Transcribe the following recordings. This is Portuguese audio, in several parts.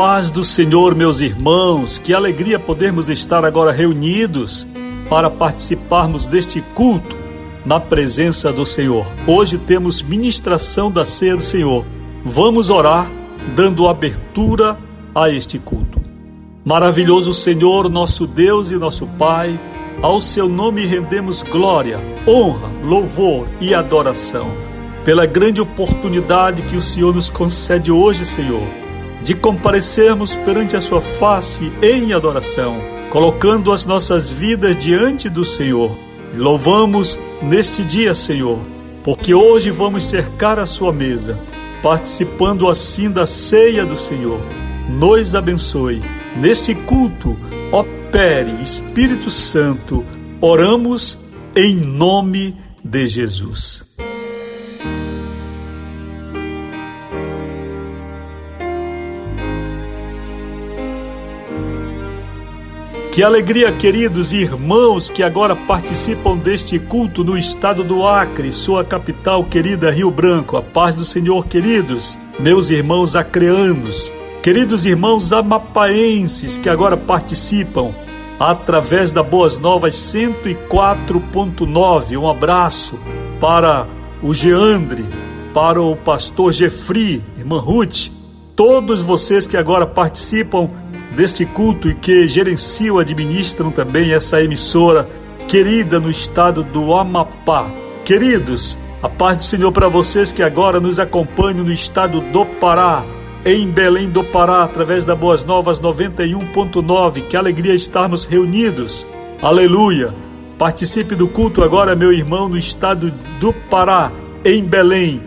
Paz do Senhor, meus irmãos, que alegria podermos estar agora reunidos para participarmos deste culto na presença do Senhor. Hoje temos ministração da ceia do Senhor. Vamos orar dando abertura a este culto. Maravilhoso Senhor, nosso Deus e nosso Pai, ao seu nome rendemos glória, honra, louvor e adoração pela grande oportunidade que o Senhor nos concede hoje, Senhor de comparecermos perante a Sua face em adoração, colocando as nossas vidas diante do Senhor. Louvamos neste dia, Senhor, porque hoje vamos cercar a Sua mesa, participando assim da ceia do Senhor. Nos abençoe. Neste culto, opere, Espírito Santo, oramos em nome de Jesus. Que alegria, queridos irmãos que agora participam deste culto no estado do Acre, sua capital querida Rio Branco. A paz do Senhor, queridos, meus irmãos acreanos, queridos irmãos amapaenses que agora participam através da Boas Novas 104.9. Um abraço para o Geandre, para o pastor Jefri, irmã Ruth, todos vocês que agora participam deste culto e que gerenciam, administram também essa emissora querida no estado do Amapá. Queridos, a paz do Senhor para vocês que agora nos acompanham no estado do Pará, em Belém do Pará, através da Boas Novas 91.9. Que alegria estarmos reunidos. Aleluia. Participe do culto agora, meu irmão, no estado do Pará, em Belém.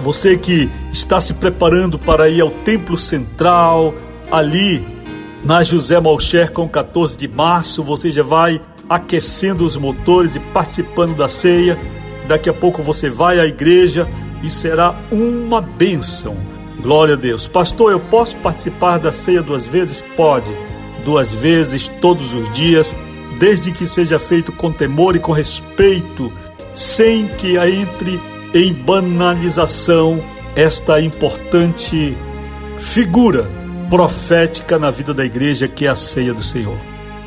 Você que está se preparando para ir ao Templo Central, ali na José Malcher com 14 de março, você já vai aquecendo os motores e participando da ceia. Daqui a pouco você vai à igreja e será uma bênção. Glória a Deus. Pastor, eu posso participar da ceia duas vezes? Pode. Duas vezes, todos os dias, desde que seja feito com temor e com respeito, sem que entre em banalização esta importante figura profética na vida da igreja, que é a ceia do Senhor.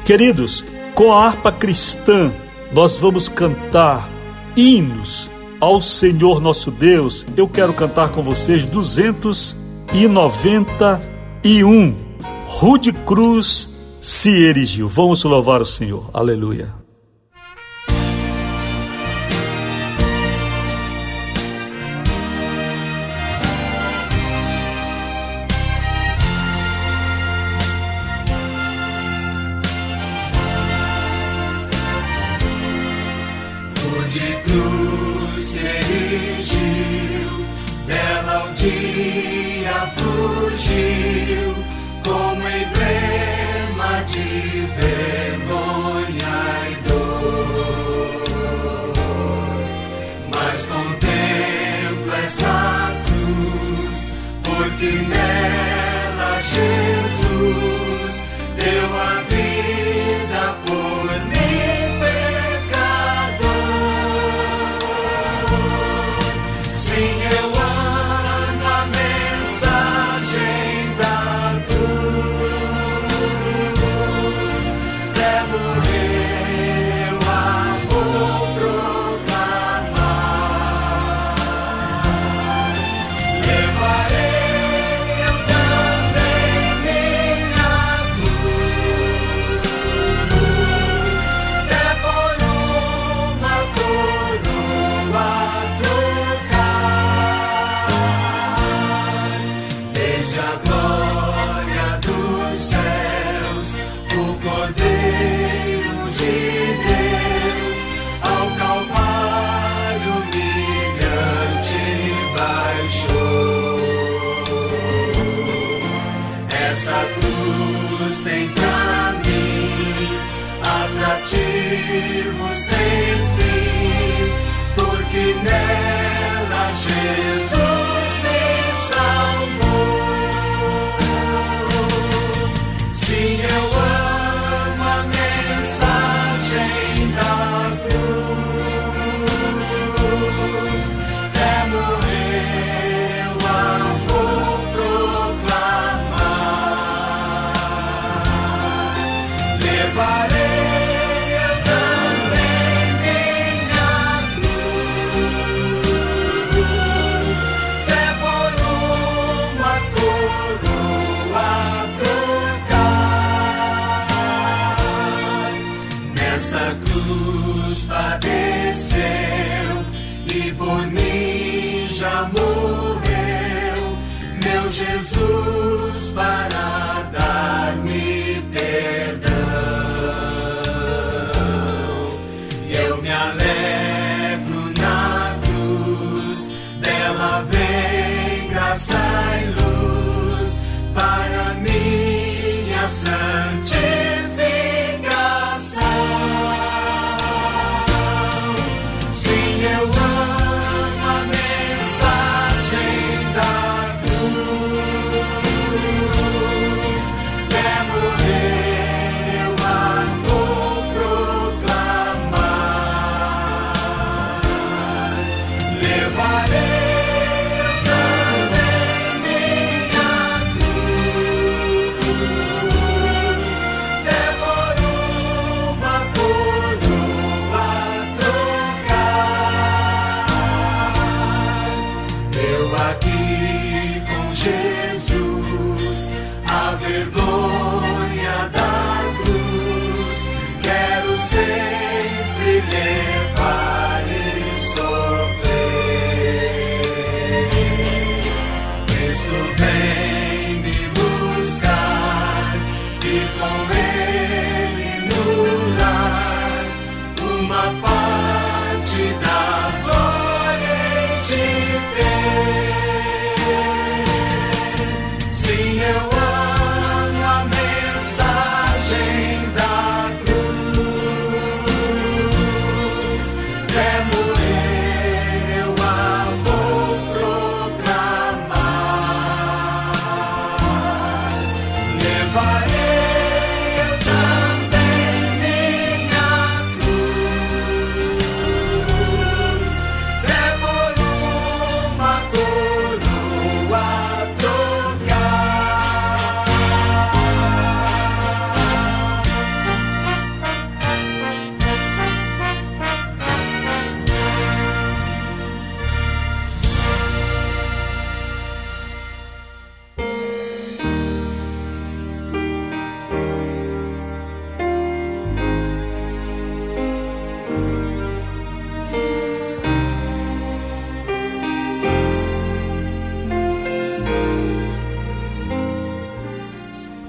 Queridos, com a harpa cristã, nós vamos cantar hinos ao Senhor nosso Deus. Eu quero cantar com vocês 291. Rude Cruz se erigiu. Vamos louvar o Senhor. Aleluia. dia fugiu como emblema de vergonha e dor. Mas contemplo essa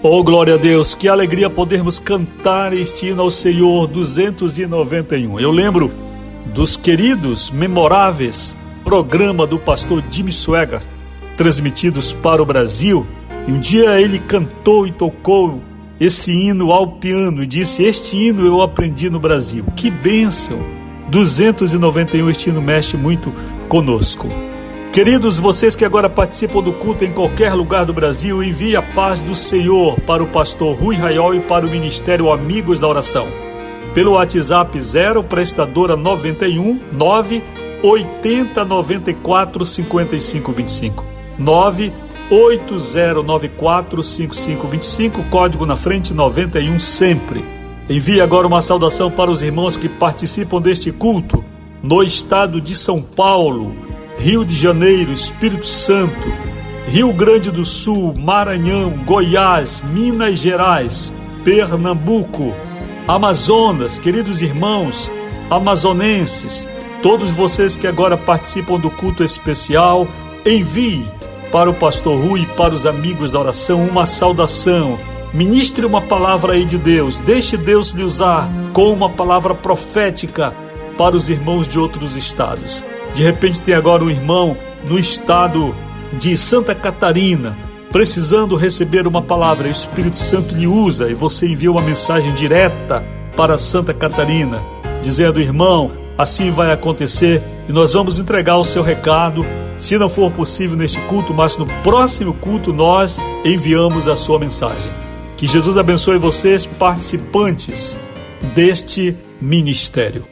Oh, glória a Deus, que alegria podermos cantar este hino ao Senhor 291. Eu lembro dos queridos, memoráveis programa do pastor Jimmy Swagger, transmitidos para o Brasil. E um dia ele cantou e tocou esse hino ao piano e disse: Este hino eu aprendi no Brasil. Que bênção! 291, este hino mexe muito conosco. Queridos, vocês que agora participam do culto em qualquer lugar do Brasil, envie a paz do Senhor para o pastor Rui Raiol e para o Ministério Amigos da Oração. Pelo WhatsApp 0 prestadora 91 9 80 94 55 25 9 8094 5525, código na frente 91 sempre. Envie agora uma saudação para os irmãos que participam deste culto no estado de São Paulo Rio de Janeiro, Espírito Santo, Rio Grande do Sul, Maranhão, Goiás, Minas Gerais, Pernambuco, Amazonas, queridos irmãos amazonenses, todos vocês que agora participam do culto especial, envie para o pastor Rui e para os amigos da oração uma saudação. Ministre uma palavra aí de Deus, deixe Deus lhe usar com uma palavra profética para os irmãos de outros estados. De repente tem agora um irmão no estado de Santa Catarina precisando receber uma palavra, o Espírito Santo lhe usa e você envia uma mensagem direta para Santa Catarina, dizendo: irmão, assim vai acontecer e nós vamos entregar o seu recado. Se não for possível neste culto, mas no próximo culto nós enviamos a sua mensagem. Que Jesus abençoe vocês, participantes deste ministério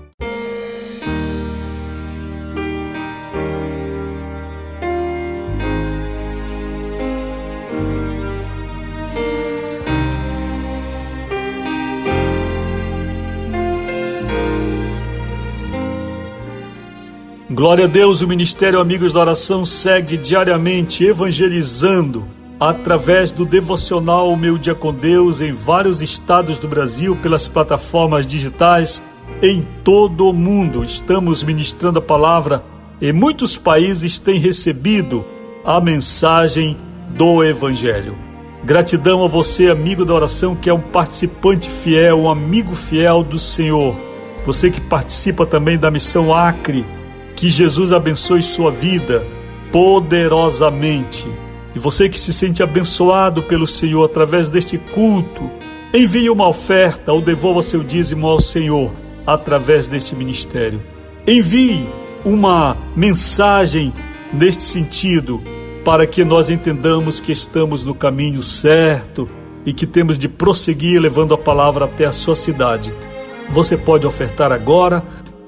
Glória a Deus, o Ministério Amigos da Oração segue diariamente evangelizando através do devocional Meu Dia com Deus em vários estados do Brasil, pelas plataformas digitais, em todo o mundo. Estamos ministrando a palavra e muitos países têm recebido a mensagem do Evangelho. Gratidão a você, amigo da oração, que é um participante fiel, um amigo fiel do Senhor. Você que participa também da missão Acre que Jesus abençoe sua vida poderosamente. E você que se sente abençoado pelo Senhor através deste culto, envie uma oferta ou devolva seu dízimo ao Senhor através deste ministério. Envie uma mensagem neste sentido para que nós entendamos que estamos no caminho certo e que temos de prosseguir levando a palavra até a sua cidade. Você pode ofertar agora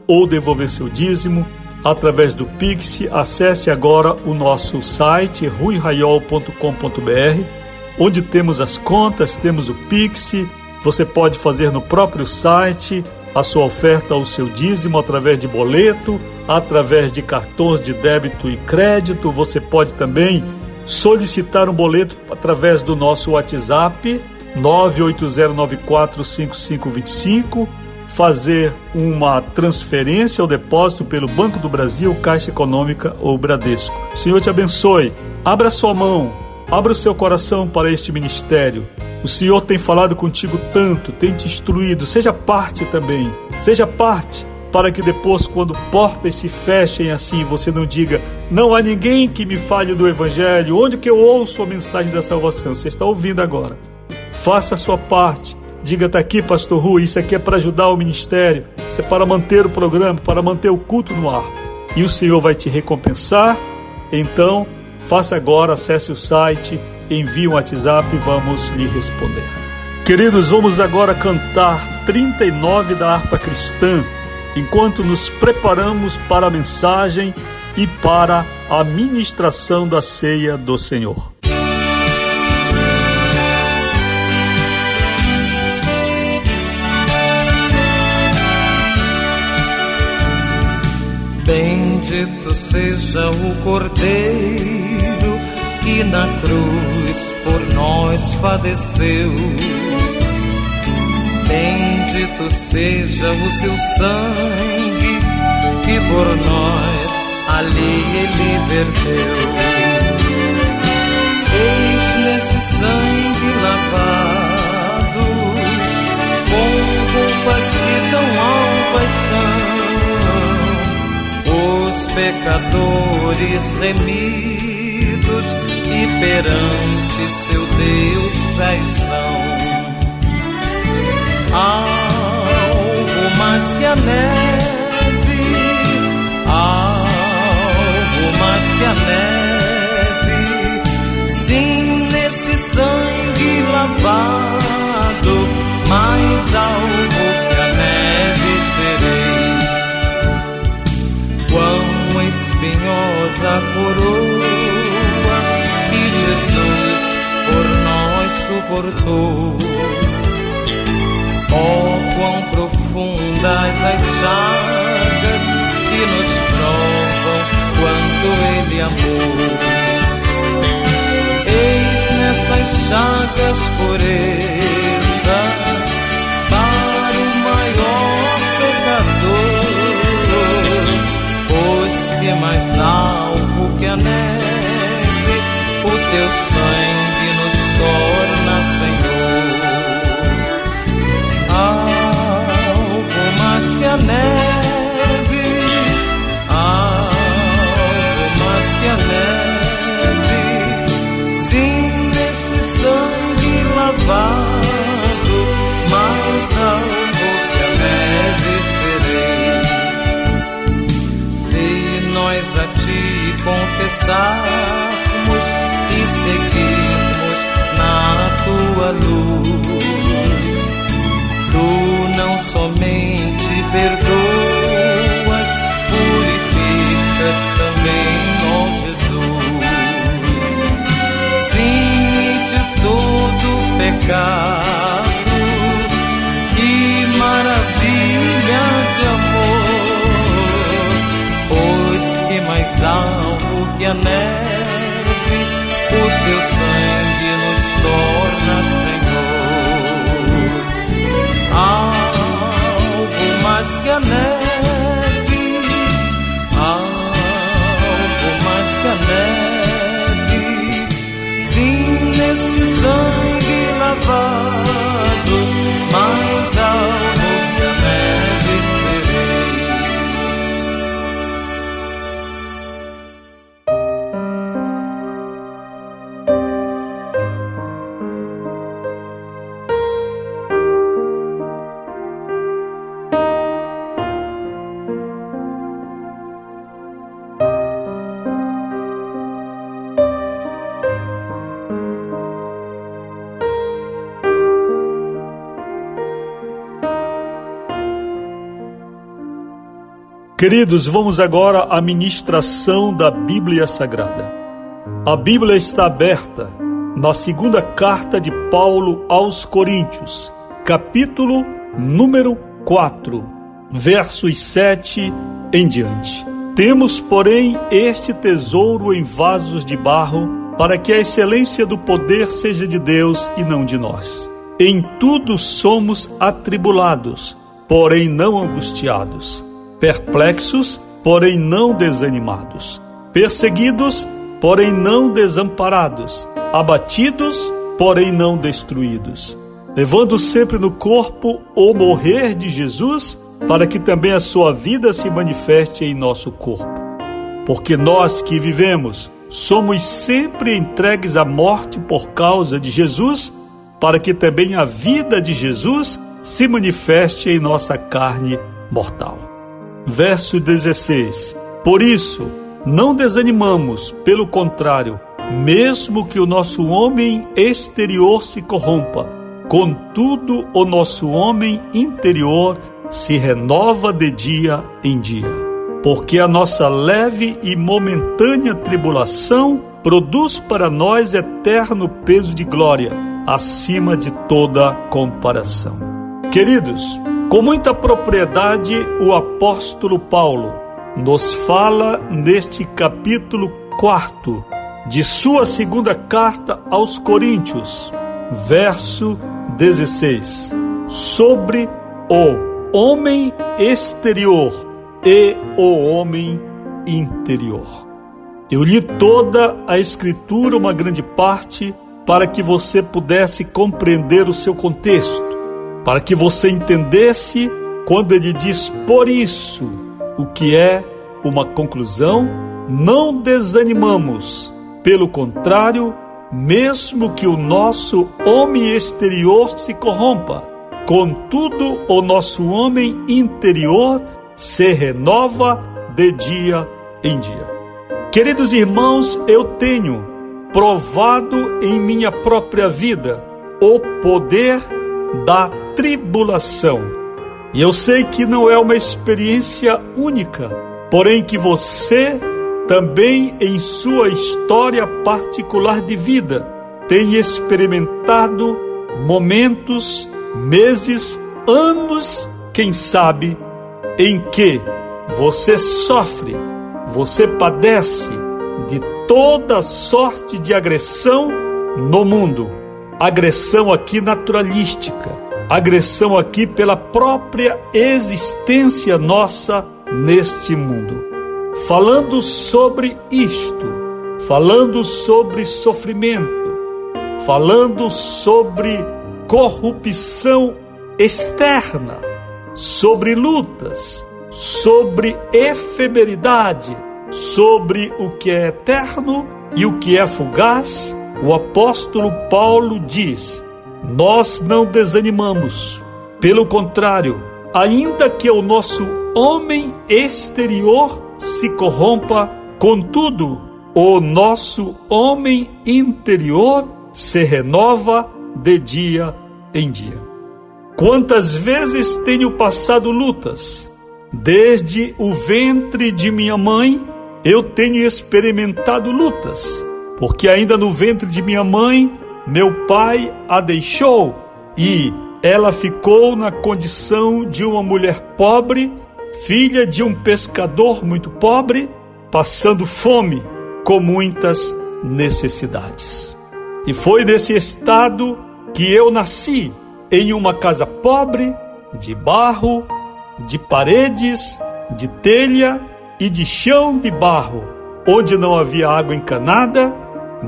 ou devolver seu dízimo através do Pix. Acesse agora o nosso site ruiraiol.com.br, onde temos as contas, temos o Pix. Você pode fazer no próprio site a sua oferta ou seu dízimo através de boleto, através de cartões de débito e crédito. Você pode também solicitar um boleto através do nosso WhatsApp 980945525 fazer uma transferência ou depósito pelo Banco do Brasil, Caixa Econômica ou Bradesco. Senhor te abençoe. Abra sua mão, abra o seu coração para este ministério. O Senhor tem falado contigo tanto, tem te instruído. Seja parte também. Seja parte para que depois, quando portas se fechem assim, você não diga: não há ninguém que me fale do Evangelho. Onde que eu ouço a mensagem da salvação? Você está ouvindo agora. Faça a sua parte Diga, tá aqui, pastor Rui, isso aqui é para ajudar o ministério, isso é para manter o programa, para manter o culto no ar. E o Senhor vai te recompensar. Então, faça agora, acesse o site, envie um WhatsApp e vamos lhe responder. Queridos, vamos agora cantar 39 da harpa cristã, enquanto nos preparamos para a mensagem e para a ministração da ceia do Senhor. Bendito seja o Cordeiro que na cruz por nós padeceu. Bendito seja o seu sangue que por nós ali ele verteu. Eis nesse sangue lavados com roupas que tão alvas são pecadores remidos e perante seu Deus já estão. Algo mais que a neve, algo mais que a neve, sim, nesse sangue lavado, mais algo que a neve serei. Espinhosa coroa que Jesus por nós suportou. Oh, quão profundas as chagas que nos provam quanto Ele amou. Eis nessas chagas pureza confessarmos e seguirmos na tua luz. Tu não somente perdoas, purificas também, ó Jesus. De todo pecado, Queridos, vamos agora à ministração da Bíblia Sagrada. A Bíblia está aberta na segunda carta de Paulo aos Coríntios, capítulo número 4, versos 7 em diante. Temos, porém, este tesouro em vasos de barro, para que a excelência do poder seja de Deus e não de nós. Em tudo somos atribulados, porém não angustiados perplexos, porém não desanimados, perseguidos, porém não desamparados, abatidos, porém não destruídos, levando sempre no corpo o morrer de Jesus, para que também a sua vida se manifeste em nosso corpo. Porque nós que vivemos somos sempre entregues à morte por causa de Jesus, para que também a vida de Jesus se manifeste em nossa carne mortal. Verso 16: Por isso, não desanimamos, pelo contrário, mesmo que o nosso homem exterior se corrompa, contudo, o nosso homem interior se renova de dia em dia. Porque a nossa leve e momentânea tribulação produz para nós eterno peso de glória, acima de toda comparação. Queridos, com muita propriedade, o apóstolo Paulo nos fala neste capítulo 4 de sua segunda carta aos Coríntios, verso 16, sobre o homem exterior e o homem interior. Eu li toda a Escritura, uma grande parte, para que você pudesse compreender o seu contexto para que você entendesse quando ele diz por isso, o que é uma conclusão, não desanimamos, pelo contrário, mesmo que o nosso homem exterior se corrompa, contudo o nosso homem interior se renova de dia em dia. Queridos irmãos, eu tenho provado em minha própria vida o poder da tribulação. E eu sei que não é uma experiência única, porém que você também em sua história particular de vida tem experimentado momentos, meses, anos, quem sabe, em que você sofre, você padece de toda sorte de agressão no mundo. Agressão aqui naturalística, agressão aqui pela própria existência nossa neste mundo. Falando sobre isto, falando sobre sofrimento, falando sobre corrupção externa, sobre lutas, sobre efemeridade, sobre o que é eterno e o que é fugaz, o apóstolo Paulo diz: nós não desanimamos. Pelo contrário, ainda que o nosso homem exterior se corrompa, contudo, o nosso homem interior se renova de dia em dia. Quantas vezes tenho passado lutas? Desde o ventre de minha mãe, eu tenho experimentado lutas, porque ainda no ventre de minha mãe meu pai a deixou e ela ficou na condição de uma mulher pobre, filha de um pescador muito pobre, passando fome. com muitas necessidades. E foi nesse estado que eu nasci, em uma casa pobre, de barro, de paredes, de telha e de chão de barro, onde não havia água encanada,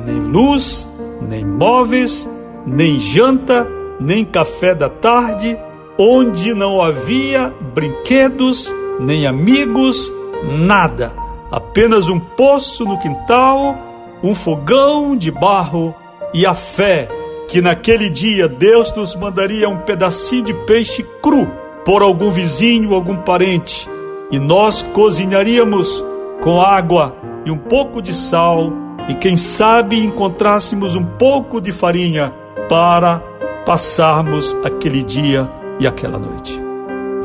nem luz, nem móveis, nem janta, nem café da tarde, onde não havia brinquedos, nem amigos, nada, apenas um poço no quintal, um fogão de barro e a fé que naquele dia Deus nos mandaria um pedacinho de peixe cru por algum vizinho, algum parente, e nós cozinharíamos com água e um pouco de sal, e quem sabe encontrássemos um pouco de farinha para passarmos aquele dia e aquela noite.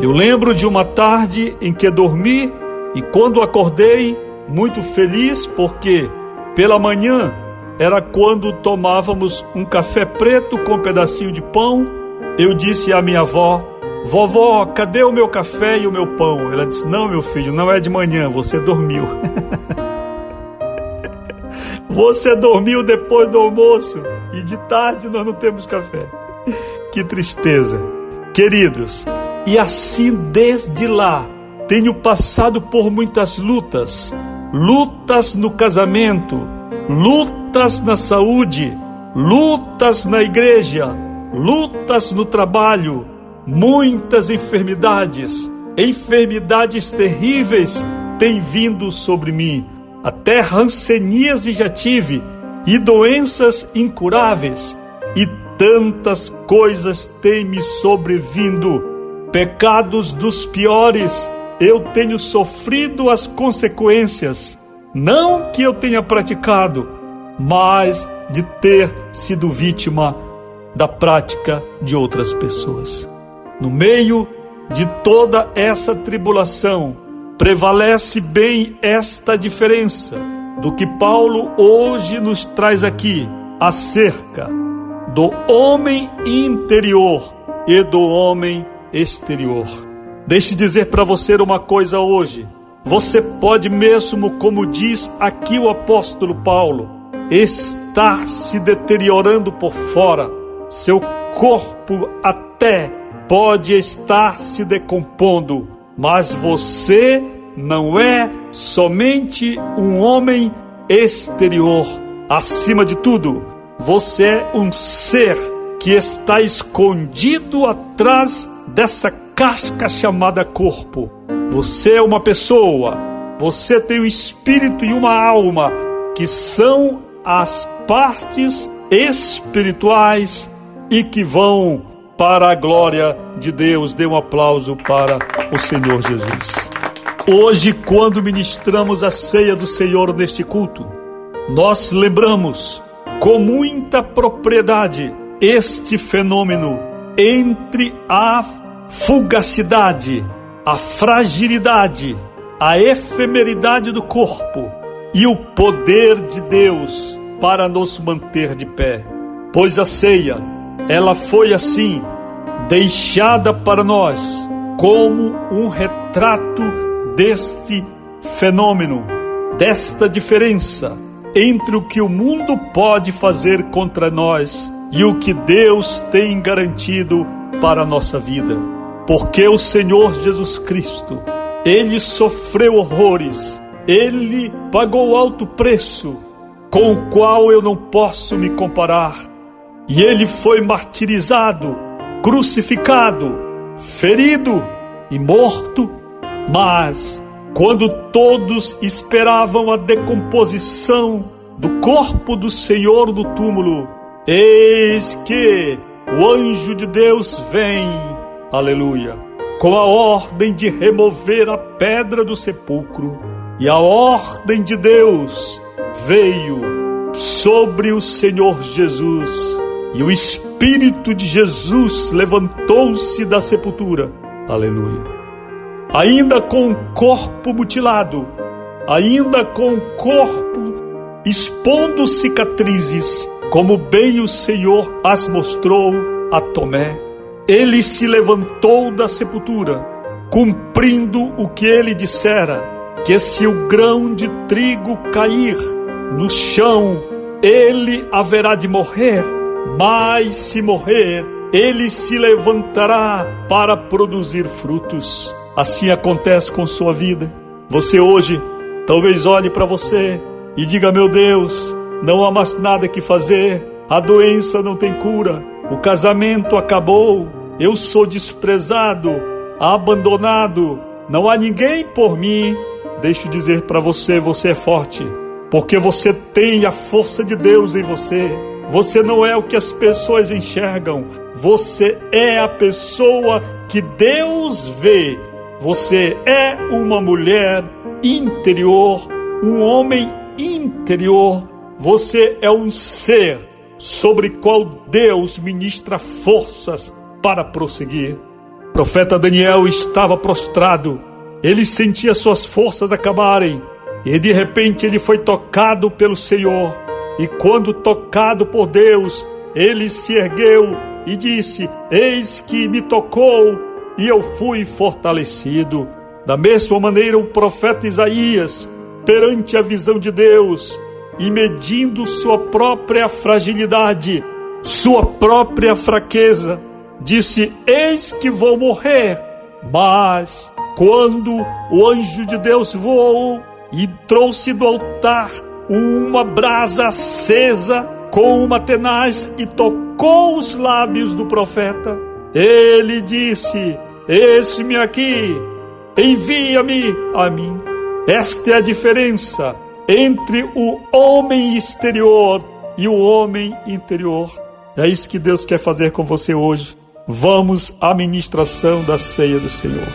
Eu lembro de uma tarde em que dormi e quando acordei, muito feliz porque pela manhã era quando tomávamos um café preto com um pedacinho de pão. Eu disse à minha avó: Vovó, cadê o meu café e o meu pão? Ela disse: Não, meu filho, não é de manhã, você dormiu. você dormiu depois do almoço e de tarde nós não temos café. Que tristeza. Queridos, e assim desde lá tenho passado por muitas lutas, lutas no casamento, lutas na saúde, lutas na igreja, lutas no trabalho, muitas enfermidades, enfermidades terríveis têm vindo sobre mim. Até ranceníase já tive e doenças incuráveis e tantas coisas têm me sobrevindo, pecados dos piores, eu tenho sofrido as consequências, não que eu tenha praticado, mas de ter sido vítima da prática de outras pessoas. No meio de toda essa tribulação, prevalece bem esta diferença do que Paulo hoje nos traz aqui acerca do homem interior e do homem exterior. Deixe dizer para você uma coisa hoje. Você pode mesmo, como diz aqui o apóstolo Paulo, estar se deteriorando por fora. Seu corpo até pode estar se decompondo, mas você não é somente um homem exterior. Acima de tudo, você é um ser que está escondido atrás dessa casca chamada corpo. Você é uma pessoa, você tem um espírito e uma alma, que são as partes espirituais e que vão para a glória de Deus. Dê um aplauso para o Senhor Jesus. Hoje, quando ministramos a ceia do Senhor neste culto, nós lembramos com muita propriedade este fenômeno entre a fugacidade, a fragilidade, a efemeridade do corpo e o poder de Deus para nos manter de pé. Pois a ceia, ela foi assim, deixada para nós como um retrato deste fenômeno, desta diferença entre o que o mundo pode fazer contra nós e o que Deus tem garantido para a nossa vida. Porque o Senhor Jesus Cristo, ele sofreu horrores, ele pagou alto preço, com o qual eu não posso me comparar. E ele foi martirizado, crucificado, ferido e morto, mas quando todos esperavam a decomposição do corpo do Senhor no túmulo, eis que o anjo de Deus vem, aleluia, com a ordem de remover a pedra do sepulcro, e a ordem de Deus veio sobre o Senhor Jesus, e o Espírito de Jesus levantou-se da sepultura, aleluia ainda com o corpo mutilado, ainda com o corpo expondo cicatrizes, como bem o Senhor as mostrou a Tomé. Ele se levantou da sepultura, cumprindo o que ele dissera: que se o grão de trigo cair no chão, ele haverá de morrer, mas se morrer, ele se levantará para produzir frutos. Assim acontece com sua vida. Você hoje talvez olhe para você e diga: Meu Deus, não há mais nada que fazer, a doença não tem cura, o casamento acabou, eu sou desprezado, abandonado, não há ninguém por mim. Deixo dizer para você: você é forte, porque você tem a força de Deus em você. Você não é o que as pessoas enxergam, você é a pessoa que Deus vê. Você é uma mulher interior, um homem interior. Você é um ser sobre qual Deus ministra forças para prosseguir. O profeta Daniel estava prostrado. Ele sentia suas forças acabarem. E de repente ele foi tocado pelo Senhor. E quando tocado por Deus, ele se ergueu e disse: Eis que me tocou e eu fui fortalecido. Da mesma maneira, o profeta Isaías, perante a visão de Deus e medindo sua própria fragilidade, sua própria fraqueza, disse: Eis que vou morrer. Mas, quando o anjo de Deus voou e trouxe do altar uma brasa acesa com uma tenaz e tocou os lábios do profeta, ele disse: Eis-me aqui, envia-me a mim. Esta é a diferença entre o homem exterior e o homem interior. É isso que Deus quer fazer com você hoje. Vamos à ministração da ceia do Senhor.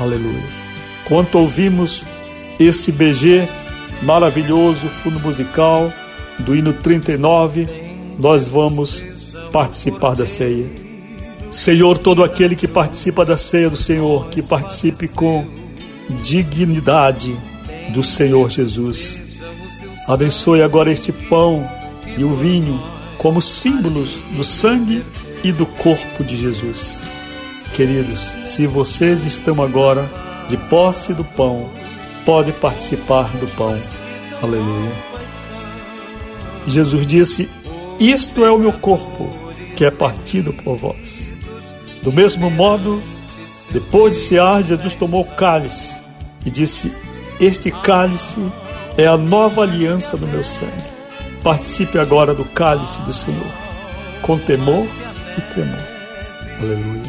Aleluia. Quanto ouvimos esse BG maravilhoso, fundo musical do hino 39, nós vamos participar da ceia. Senhor, todo aquele que participa da ceia do Senhor, que participe com dignidade do Senhor Jesus. Abençoe agora este pão e o vinho como símbolos do sangue e do corpo de Jesus. Queridos, se vocês estão agora de posse do pão, pode participar do pão. Aleluia. Jesus disse: Isto é o meu corpo, que é partido por vós. Do mesmo modo, depois de cear, Jesus tomou o cálice e disse: Este cálice é a nova aliança do meu sangue. Participe agora do cálice do Senhor, com temor e tremor. Aleluia.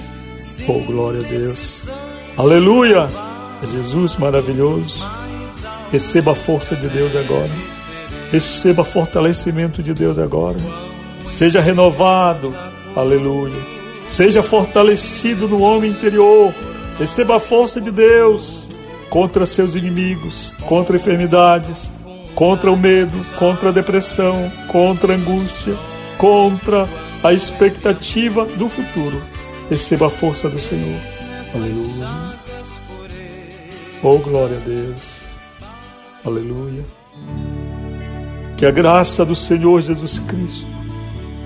Oh, glória a Deus. Aleluia. Jesus maravilhoso. Receba a força de Deus agora. Receba fortalecimento de Deus agora. Seja renovado. Aleluia Seja fortalecido no homem interior. Receba a força de Deus contra seus inimigos, contra enfermidades, contra o medo, contra a depressão, contra a angústia, contra a expectativa do futuro. Receba a força do Senhor. Aleluia. Oh, glória a Deus. Aleluia. Que a graça do Senhor Jesus Cristo,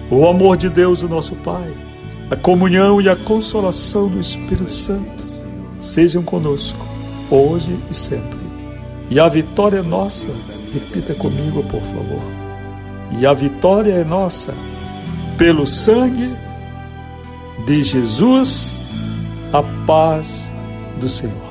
o amor de Deus, o nosso Pai, a comunhão e a consolação do Espírito Santo sejam conosco, hoje e sempre. E a vitória é nossa, repita comigo, por favor. E a vitória é nossa pelo sangue de Jesus, a paz do Senhor.